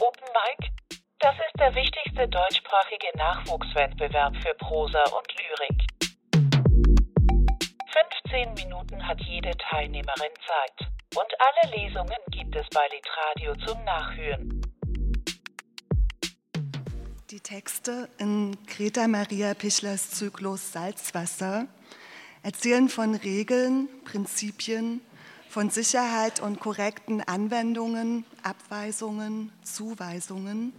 Open Mic, das ist der wichtigste deutschsprachige Nachwuchswettbewerb für Prosa und Lyrik. 15 Minuten hat jede Teilnehmerin Zeit. Und alle Lesungen gibt es bei Litradio zum Nachhören. Die Texte in Greta Maria Pichlers Zyklus Salzwasser erzählen von Regeln, Prinzipien, von Sicherheit und korrekten Anwendungen, Abweisungen, Zuweisungen,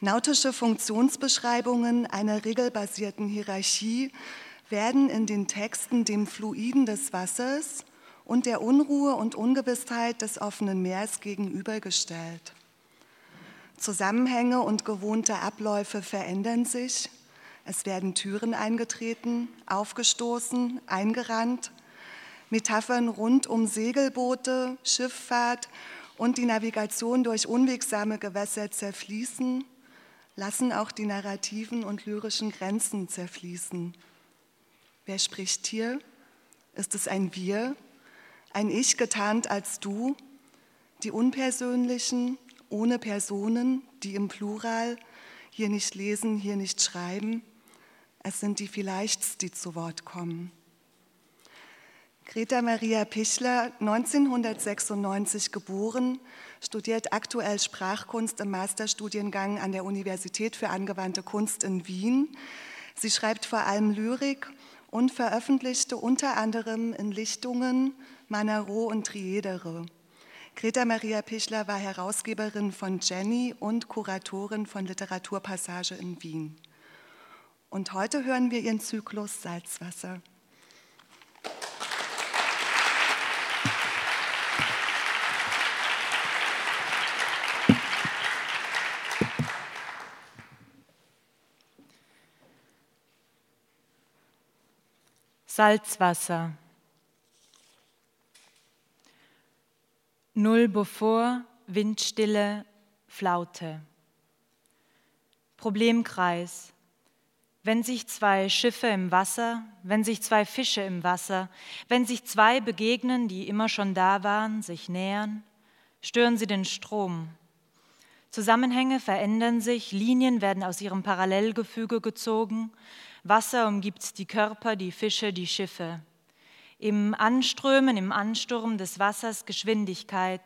nautische Funktionsbeschreibungen einer regelbasierten Hierarchie werden in den Texten dem Fluiden des Wassers und der Unruhe und Ungewissheit des offenen Meers gegenübergestellt. Zusammenhänge und gewohnte Abläufe verändern sich. Es werden Türen eingetreten, aufgestoßen, eingerannt, Metaphern rund um Segelboote, Schifffahrt und die Navigation durch unwegsame Gewässer zerfließen, lassen auch die narrativen und lyrischen Grenzen zerfließen. Wer spricht hier? Ist es ein Wir, ein Ich getarnt als Du, die unpersönlichen, ohne Personen, die im Plural hier nicht lesen, hier nicht schreiben? Es sind die Vielleichts, die zu Wort kommen. Greta Maria Pichler, 1996 geboren, studiert aktuell Sprachkunst im Masterstudiengang an der Universität für angewandte Kunst in Wien. Sie schreibt vor allem Lyrik und veröffentlichte unter anderem in Lichtungen, Manaro und Triedere. Greta Maria Pichler war Herausgeberin von Jenny und Kuratorin von Literaturpassage in Wien. Und heute hören wir ihren Zyklus Salzwasser. Salzwasser. Null bevor, Windstille, Flaute. Problemkreis. Wenn sich zwei Schiffe im Wasser, wenn sich zwei Fische im Wasser, wenn sich zwei begegnen, die immer schon da waren, sich nähern, stören sie den Strom. Zusammenhänge verändern sich, Linien werden aus ihrem Parallelgefüge gezogen, Wasser umgibt die Körper, die Fische, die Schiffe. Im Anströmen, im Ansturm des Wassers Geschwindigkeit.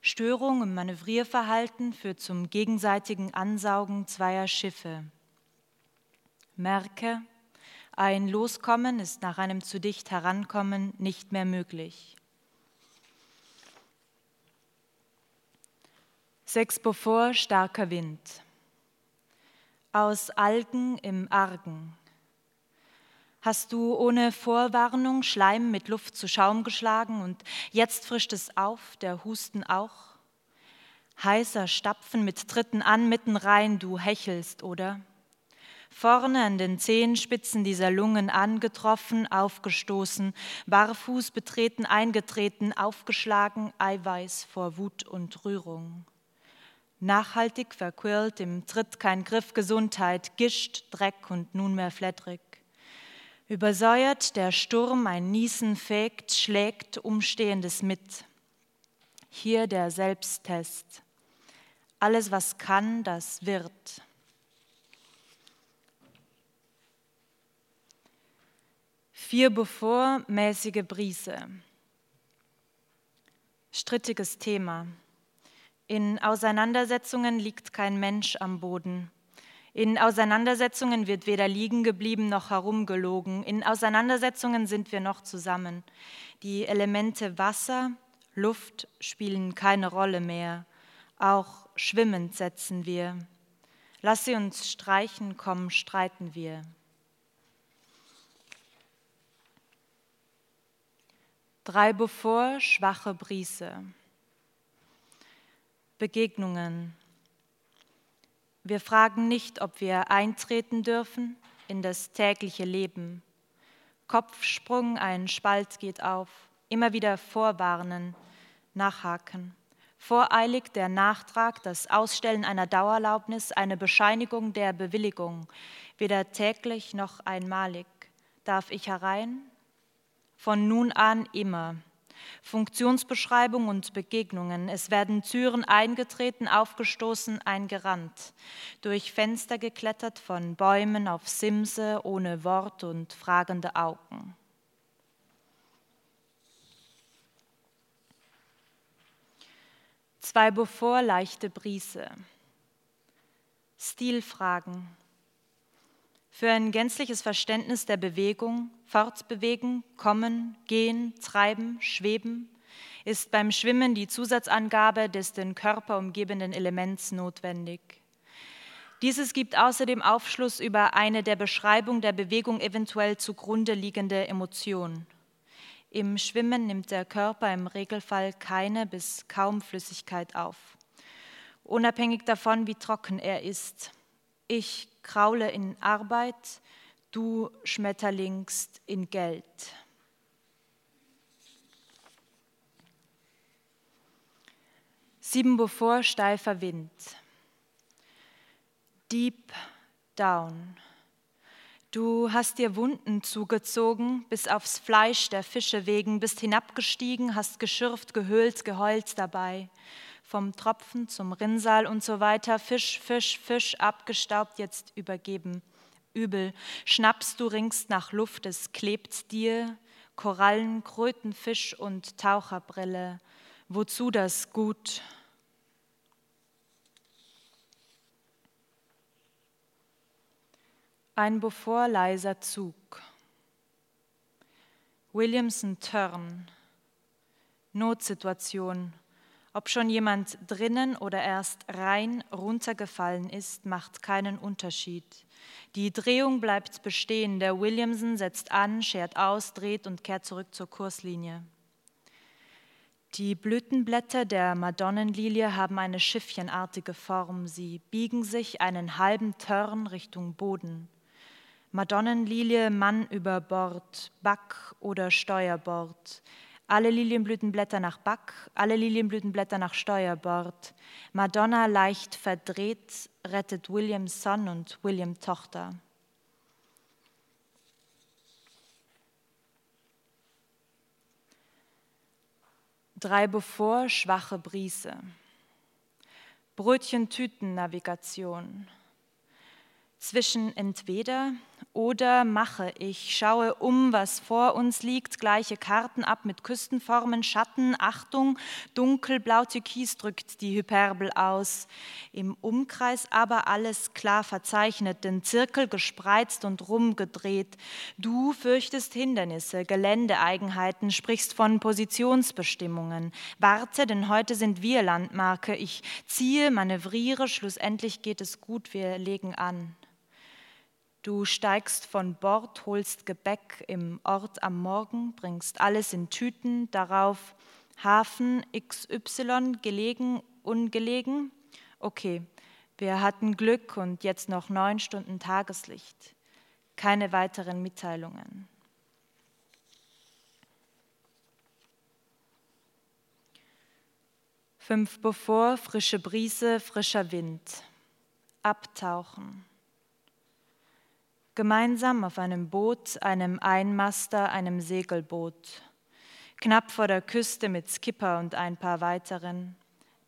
Störung im Manövrierverhalten führt zum gegenseitigen Ansaugen zweier Schiffe. Merke, ein Loskommen ist nach einem zu dicht Herankommen nicht mehr möglich. Sechs bevor starker Wind aus Algen im Argen. Hast du ohne Vorwarnung Schleim mit Luft zu Schaum geschlagen und jetzt frischt es auf, der Husten auch? Heißer Stapfen mit Tritten an, mitten rein, du hechelst, oder? Vorne an den Zehenspitzen dieser Lungen angetroffen, aufgestoßen, barfuß betreten, eingetreten, aufgeschlagen, Eiweiß vor Wut und Rührung nachhaltig verquirlt, im Tritt kein Griff Gesundheit, Gischt, Dreck und nunmehr flettrig. Übersäuert der Sturm, ein Niesen fegt, schlägt Umstehendes mit. Hier der Selbsttest. Alles, was kann, das wird. Vier bevor mäßige Brise. Strittiges Thema. In Auseinandersetzungen liegt kein Mensch am Boden. In Auseinandersetzungen wird weder liegen geblieben noch herumgelogen. In Auseinandersetzungen sind wir noch zusammen. Die Elemente Wasser, Luft spielen keine Rolle mehr. Auch schwimmend setzen wir. Lass sie uns streichen, komm, streiten wir. Drei bevor, schwache Brise. Begegnungen. Wir fragen nicht, ob wir eintreten dürfen in das tägliche Leben. Kopfsprung, ein Spalt geht auf, immer wieder vorwarnen, nachhaken. Voreilig der Nachtrag, das Ausstellen einer Dauerlaubnis, eine Bescheinigung der Bewilligung, weder täglich noch einmalig. Darf ich herein? Von nun an immer. Funktionsbeschreibung und Begegnungen. Es werden Türen eingetreten, aufgestoßen, eingerannt, durch Fenster geklettert, von Bäumen auf Simse, ohne Wort und fragende Augen. Zwei Beaufort leichte Brise. Stilfragen. Für ein gänzliches Verständnis der Bewegung, fortbewegen, kommen, gehen, treiben, schweben, ist beim Schwimmen die Zusatzangabe des den Körper umgebenden Elements notwendig. Dieses gibt außerdem Aufschluss über eine der Beschreibung der Bewegung eventuell zugrunde liegende Emotion. Im Schwimmen nimmt der Körper im Regelfall keine bis kaum Flüssigkeit auf, unabhängig davon, wie trocken er ist. Ich kraule in Arbeit, du schmetterlingst in Geld. Sieben bevor steifer Wind. Deep down. Du hast dir Wunden zugezogen, bis aufs Fleisch der Fische wegen, bist hinabgestiegen, hast geschürft, gehöhlt, geheult dabei. Vom Tropfen zum Rinnsal und so weiter, Fisch, Fisch, Fisch, abgestaubt, jetzt übergeben. Übel, schnappst du ringst nach Luft, es klebt dir, Korallen, Kröten, Fisch und Taucherbrille. Wozu das gut? Ein bevor leiser Zug. Williamson Turn. Notsituation. Ob schon jemand drinnen oder erst rein runtergefallen ist, macht keinen Unterschied. Die Drehung bleibt bestehen. Der Williamson setzt an, schert aus, dreht und kehrt zurück zur Kurslinie. Die Blütenblätter der Madonnenlilie haben eine schiffchenartige Form. Sie biegen sich einen halben Turn Richtung Boden. Madonnenlilie Mann über Bord, Back- oder Steuerbord. Alle Lilienblütenblätter nach Back, alle Lilienblütenblätter nach Steuerbord. Madonna leicht verdreht, rettet Williams Sohn und William Tochter. Drei bevor schwache Brise. Brötchen-Tüten-Navigation zwischen entweder oder mache ich, schaue um, was vor uns liegt, gleiche Karten ab mit Küstenformen, Schatten, Achtung, dunkelblau Türkis drückt die Hyperbel aus. Im Umkreis aber alles klar verzeichnet, den Zirkel gespreizt und rumgedreht. Du fürchtest Hindernisse, Geländeeigenheiten, sprichst von Positionsbestimmungen. Warte, denn heute sind wir Landmarke. Ich ziehe, manövriere, schlussendlich geht es gut, wir legen an. Du steigst von Bord, holst Gebäck im Ort am Morgen, bringst alles in Tüten, darauf Hafen XY gelegen, ungelegen. Okay, wir hatten Glück und jetzt noch neun Stunden Tageslicht. Keine weiteren Mitteilungen. Fünf bevor, frische Brise, frischer Wind. Abtauchen. Gemeinsam auf einem Boot, einem Einmaster, einem Segelboot. Knapp vor der Küste mit Skipper und ein paar weiteren.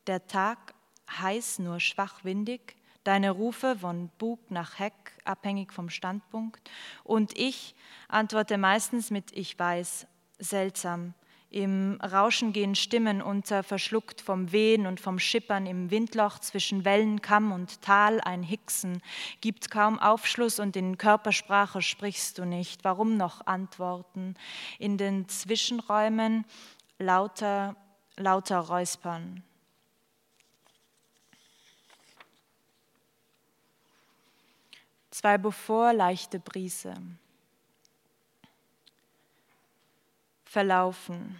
Der Tag heiß, nur schwach windig. Deine Rufe von Bug nach Heck, abhängig vom Standpunkt. Und ich antworte meistens mit Ich weiß, seltsam, im Rauschen gehen Stimmen unter, verschluckt vom Wehen und vom Schippern im Windloch zwischen Wellenkamm und Tal ein Hixen, gibt kaum Aufschluss und in Körpersprache sprichst du nicht. Warum noch antworten? In den Zwischenräumen lauter, lauter Räuspern. Zwei bevor leichte Brise. Verlaufen.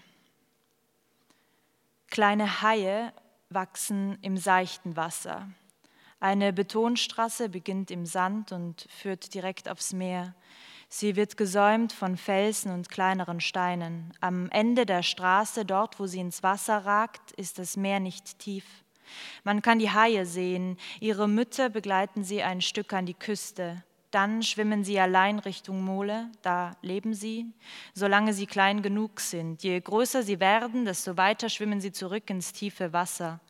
Kleine Haie wachsen im seichten Wasser. Eine Betonstraße beginnt im Sand und führt direkt aufs Meer. Sie wird gesäumt von Felsen und kleineren Steinen. Am Ende der Straße, dort wo sie ins Wasser ragt, ist das Meer nicht tief. Man kann die Haie sehen. Ihre Mütter begleiten sie ein Stück an die Küste. Dann schwimmen sie allein Richtung Mole, da leben sie, solange sie klein genug sind. Je größer sie werden, desto weiter schwimmen sie zurück ins tiefe Wasser.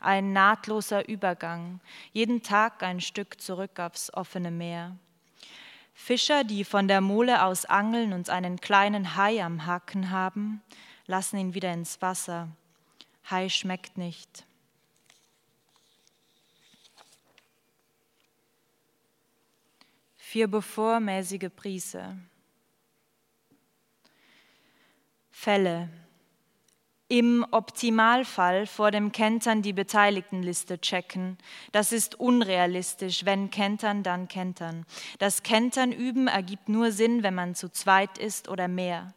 Ein nahtloser Übergang, jeden Tag ein Stück zurück aufs offene Meer. Fischer, die von der Mole aus angeln und einen kleinen Hai am Haken haben, lassen ihn wieder ins Wasser. Hai schmeckt nicht. Vier bevormäßige Priese. Fälle. Im Optimalfall vor dem Kentern die Beteiligtenliste checken. Das ist unrealistisch. Wenn Kentern, dann Kentern. Das Kentern üben ergibt nur Sinn, wenn man zu zweit ist oder mehr.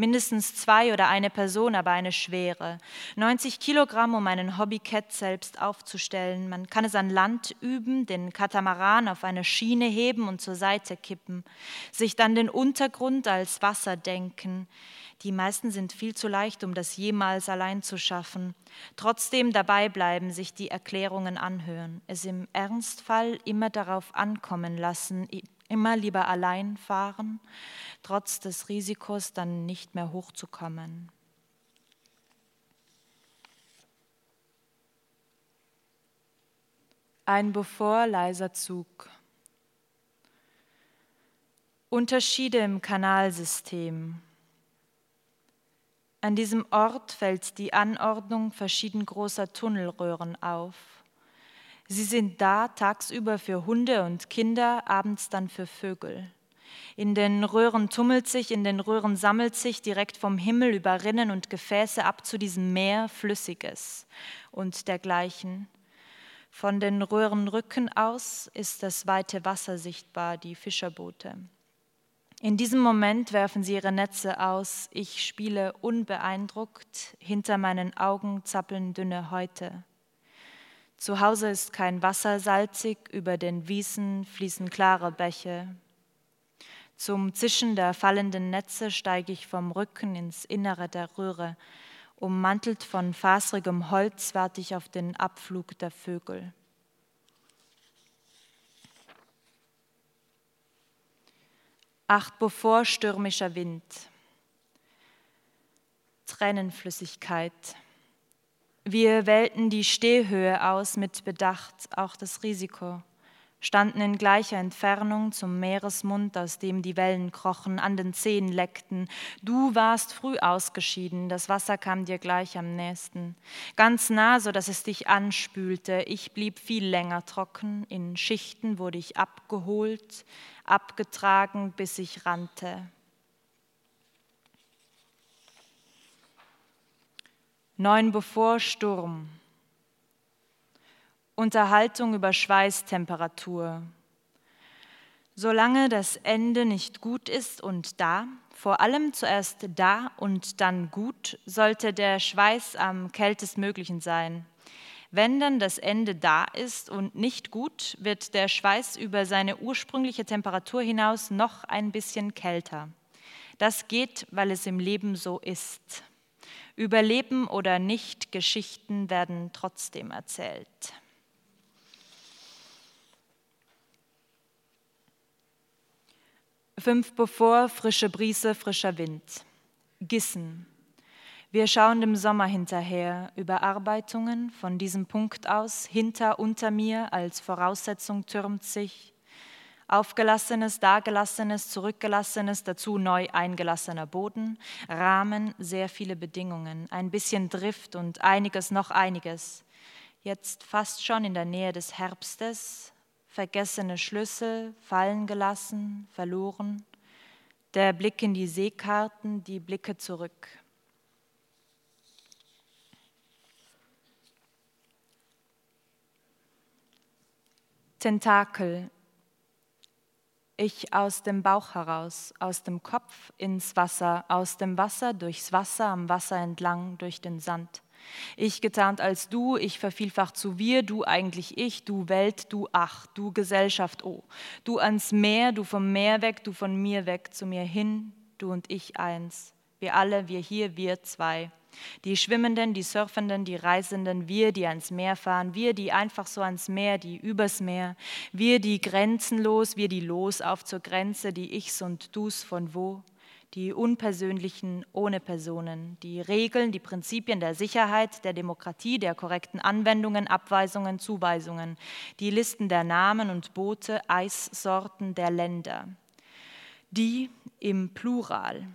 Mindestens zwei oder eine Person, aber eine schwere. 90 Kilogramm, um einen Hobbycat selbst aufzustellen. Man kann es an Land üben, den Katamaran auf eine Schiene heben und zur Seite kippen. Sich dann den Untergrund als Wasser denken. Die meisten sind viel zu leicht, um das jemals allein zu schaffen. Trotzdem dabei bleiben, sich die Erklärungen anhören, es im Ernstfall immer darauf ankommen lassen, immer lieber allein fahren, trotz des Risikos dann nicht mehr hochzukommen. Ein bevor leiser Zug. Unterschiede im Kanalsystem. An diesem Ort fällt die Anordnung verschieden großer Tunnelröhren auf. Sie sind da tagsüber für Hunde und Kinder, abends dann für Vögel. In den Röhren tummelt sich, in den Röhren sammelt sich direkt vom Himmel über Rinnen und Gefäße ab zu diesem Meer Flüssiges und dergleichen. Von den Röhrenrücken aus ist das weite Wasser sichtbar, die Fischerboote. In diesem Moment werfen sie ihre Netze aus. Ich spiele unbeeindruckt. Hinter meinen Augen zappeln dünne Häute. Zu Hause ist kein Wasser salzig, über den Wiesen fließen klare Bäche. Zum Zischen der fallenden Netze steige ich vom Rücken ins Innere der Röhre. Ummantelt von faserigem Holz warte ich auf den Abflug der Vögel. Acht bevor stürmischer Wind. Tränenflüssigkeit. Wir wählten die Stehhöhe aus mit Bedacht, auch das Risiko, standen in gleicher Entfernung zum Meeresmund, aus dem die Wellen krochen, an den Zehen leckten. Du warst früh ausgeschieden, das Wasser kam dir gleich am nächsten. Ganz nah, so dass es dich anspülte. Ich blieb viel länger trocken, in Schichten wurde ich abgeholt, abgetragen, bis ich rannte. Neun bevor Sturm. Unterhaltung über Schweißtemperatur. Solange das Ende nicht gut ist und da, vor allem zuerst da und dann gut, sollte der Schweiß am kältestmöglichen sein. Wenn dann das Ende da ist und nicht gut, wird der Schweiß über seine ursprüngliche Temperatur hinaus noch ein bisschen kälter. Das geht, weil es im Leben so ist. Überleben oder nicht, Geschichten werden trotzdem erzählt. Fünf bevor, frische Brise, frischer Wind. Gissen. Wir schauen dem Sommer hinterher, Überarbeitungen von diesem Punkt aus, hinter, unter mir als Voraussetzung türmt sich aufgelassenes, dagelassenes, zurückgelassenes, dazu neu eingelassener Boden, Rahmen, sehr viele Bedingungen, ein bisschen Drift und einiges noch einiges. Jetzt fast schon in der Nähe des Herbstes, vergessene Schlüssel, fallen gelassen, verloren, der Blick in die Seekarten, die Blicke zurück. Tentakel. Ich aus dem Bauch heraus, aus dem Kopf ins Wasser, aus dem Wasser durchs Wasser, am Wasser entlang, durch den Sand. Ich getarnt als du, ich vervielfacht zu wir, du eigentlich ich, du Welt, du ach, du Gesellschaft, oh. Du ans Meer, du vom Meer weg, du von mir weg, zu mir hin, du und ich eins. Wir alle, wir hier, wir zwei. Die Schwimmenden, die Surfenden, die Reisenden, wir, die ans Meer fahren, wir, die einfach so ans Meer, die übers Meer, wir, die grenzenlos, wir, die los auf zur Grenze, die Ichs und Dus von wo, die Unpersönlichen ohne Personen, die Regeln, die Prinzipien der Sicherheit, der Demokratie, der korrekten Anwendungen, Abweisungen, Zuweisungen, die Listen der Namen und Boote, Eissorten der Länder, die im Plural,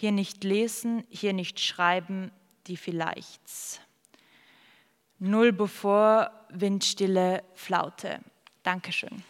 hier nicht lesen, hier nicht schreiben, die Vielleichts. Null bevor, Windstille, Flaute. Dankeschön.